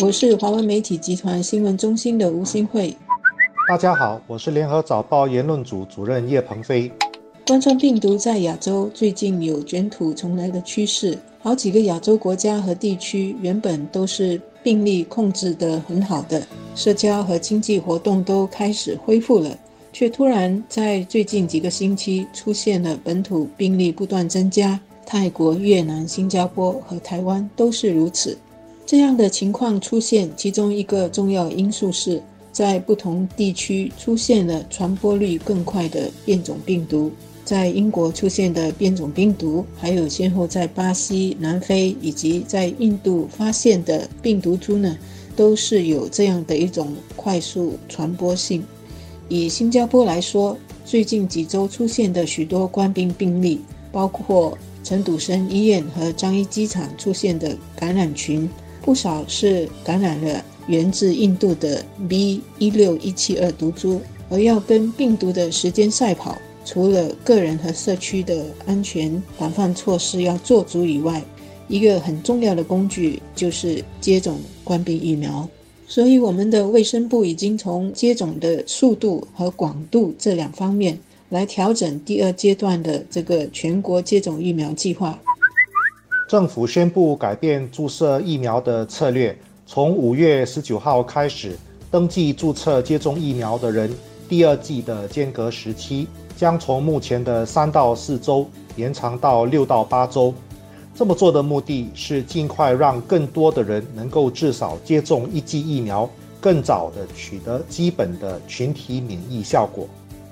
我是华文媒体集团新闻中心的吴新慧。大家好，我是联合早报言论组主任叶鹏飞。冠状病毒在亚洲最近有卷土重来的趋势，好几个亚洲国家和地区原本都是病例控制得很好的，社交和经济活动都开始恢复了，却突然在最近几个星期出现了本土病例不断增加。泰国、越南、新加坡和台湾都是如此。这样的情况出现，其中一个重要因素是在不同地区出现了传播率更快的变种病毒。在英国出现的变种病毒，还有先后在巴西、南非以及在印度发现的病毒株呢，都是有这样的一种快速传播性。以新加坡来说，最近几周出现的许多冠病病例，包括陈笃生医院和樟宜机场出现的感染群。不少是感染了源自印度的 B 一六一七二毒株，而要跟病毒的时间赛跑，除了个人和社区的安全防范措施要做足以外，一个很重要的工具就是接种冠病疫苗。所以，我们的卫生部已经从接种的速度和广度这两方面来调整第二阶段的这个全国接种疫苗计划。政府宣布改变注射疫苗的策略，从五月十九号开始，登记注册接种疫苗的人，第二季的间隔时期将从目前的三到四周延长到六到八周。这么做的目的是尽快让更多的人能够至少接种一剂疫苗，更早的取得基本的群体免疫效果。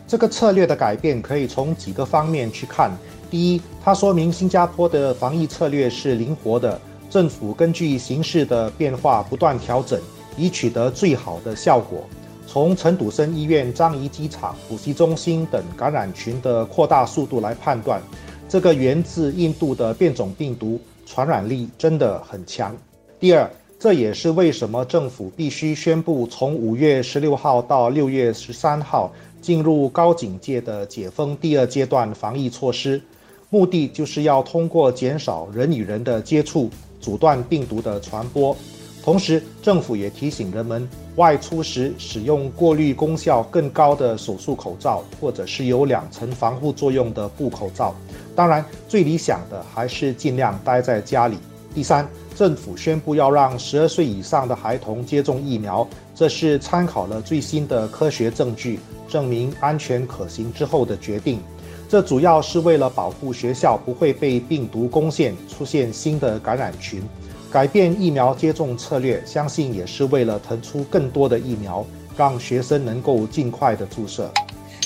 这个策略的改变可以从几个方面去看。第一，它说明新加坡的防疫策略是灵活的，政府根据形势的变化不断调整，以取得最好的效果。从陈笃生医院、樟宜机场、补习中心等感染群的扩大速度来判断，这个源自印度的变种病毒传染力真的很强。第二，这也是为什么政府必须宣布从五月十六号到六月十三号进入高警戒的解封第二阶段防疫措施。目的就是要通过减少人与人的接触，阻断病毒的传播。同时，政府也提醒人们，外出时使用过滤功效更高的手术口罩，或者是有两层防护作用的布口罩。当然，最理想的还是尽量待在家里。第三，政府宣布要让十二岁以上的孩童接种疫苗，这是参考了最新的科学证据，证明安全可行之后的决定。这主要是为了保护学校不会被病毒攻陷，出现新的感染群。改变疫苗接种策略，相信也是为了腾出更多的疫苗，让学生能够尽快的注射。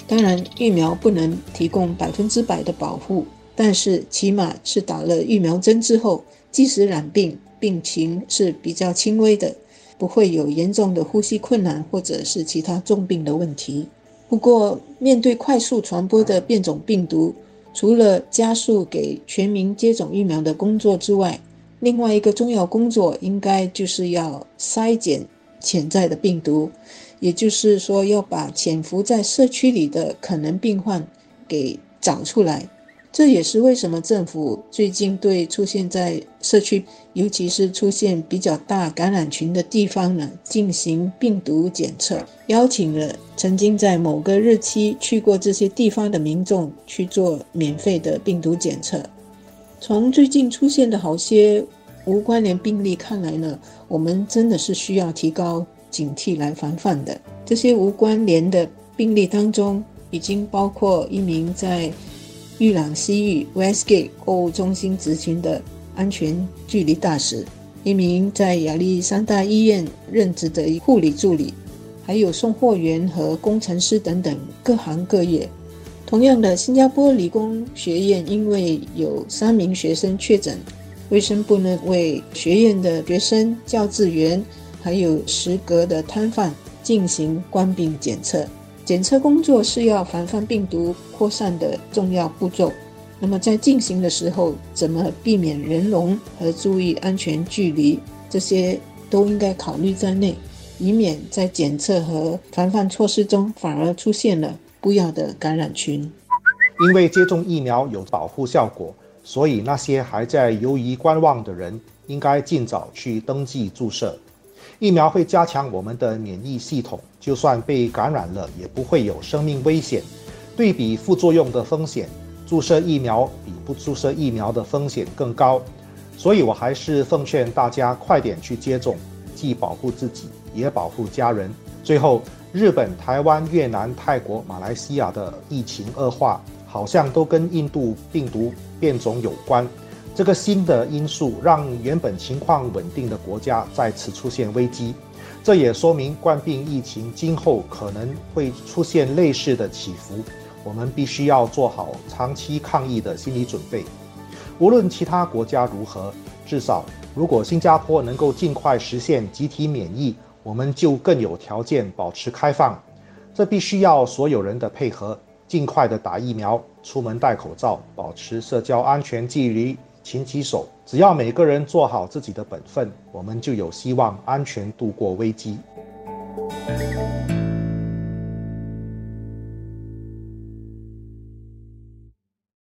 当然，疫苗不能提供百分之百的保护，但是起码是打了疫苗针之后，即使染病，病情是比较轻微的，不会有严重的呼吸困难或者是其他重病的问题。不过，面对快速传播的变种病毒，除了加速给全民接种疫苗的工作之外，另外一个重要工作应该就是要筛检潜在的病毒，也就是说要把潜伏在社区里的可能病患给找出来。这也是为什么政府最近对出现在社区，尤其是出现比较大感染群的地方呢，进行病毒检测，邀请了曾经在某个日期去过这些地方的民众去做免费的病毒检测。从最近出现的好些无关联病例看来呢，我们真的是需要提高警惕来防范的。这些无关联的病例当中，已经包括一名在玉朗西域 Westgate 购物中心执勤的安全距离大使，一名在亚历山大医院任职的护理助理，还有送货员和工程师等等各行各业。同样的，新加坡理工学院因为有三名学生确诊，卫生部呢为学院的学生、教职员还有食阁的摊贩进行冠病检测。检测工作是要防范病毒扩散的重要步骤。那么在进行的时候，怎么避免人龙和注意安全距离，这些都应该考虑在内，以免在检测和防范措施中反而出现了不要的感染群。因为接种疫苗有保护效果，所以那些还在犹豫观望的人，应该尽早去登记注射。疫苗会加强我们的免疫系统，就算被感染了，也不会有生命危险。对比副作用的风险，注射疫苗比不注射疫苗的风险更高。所以我还是奉劝大家快点去接种，既保护自己，也保护家人。最后，日本、台湾、越南、泰国、马来西亚的疫情恶化，好像都跟印度病毒变种有关。这个新的因素让原本情况稳定的国家再次出现危机，这也说明冠病疫情今后可能会出现类似的起伏。我们必须要做好长期抗疫的心理准备。无论其他国家如何，至少如果新加坡能够尽快实现集体免疫，我们就更有条件保持开放。这必须要所有人的配合，尽快的打疫苗，出门戴口罩，保持社交安全距离。勤洗手，只要每个人做好自己的本分，我们就有希望安全度过危机。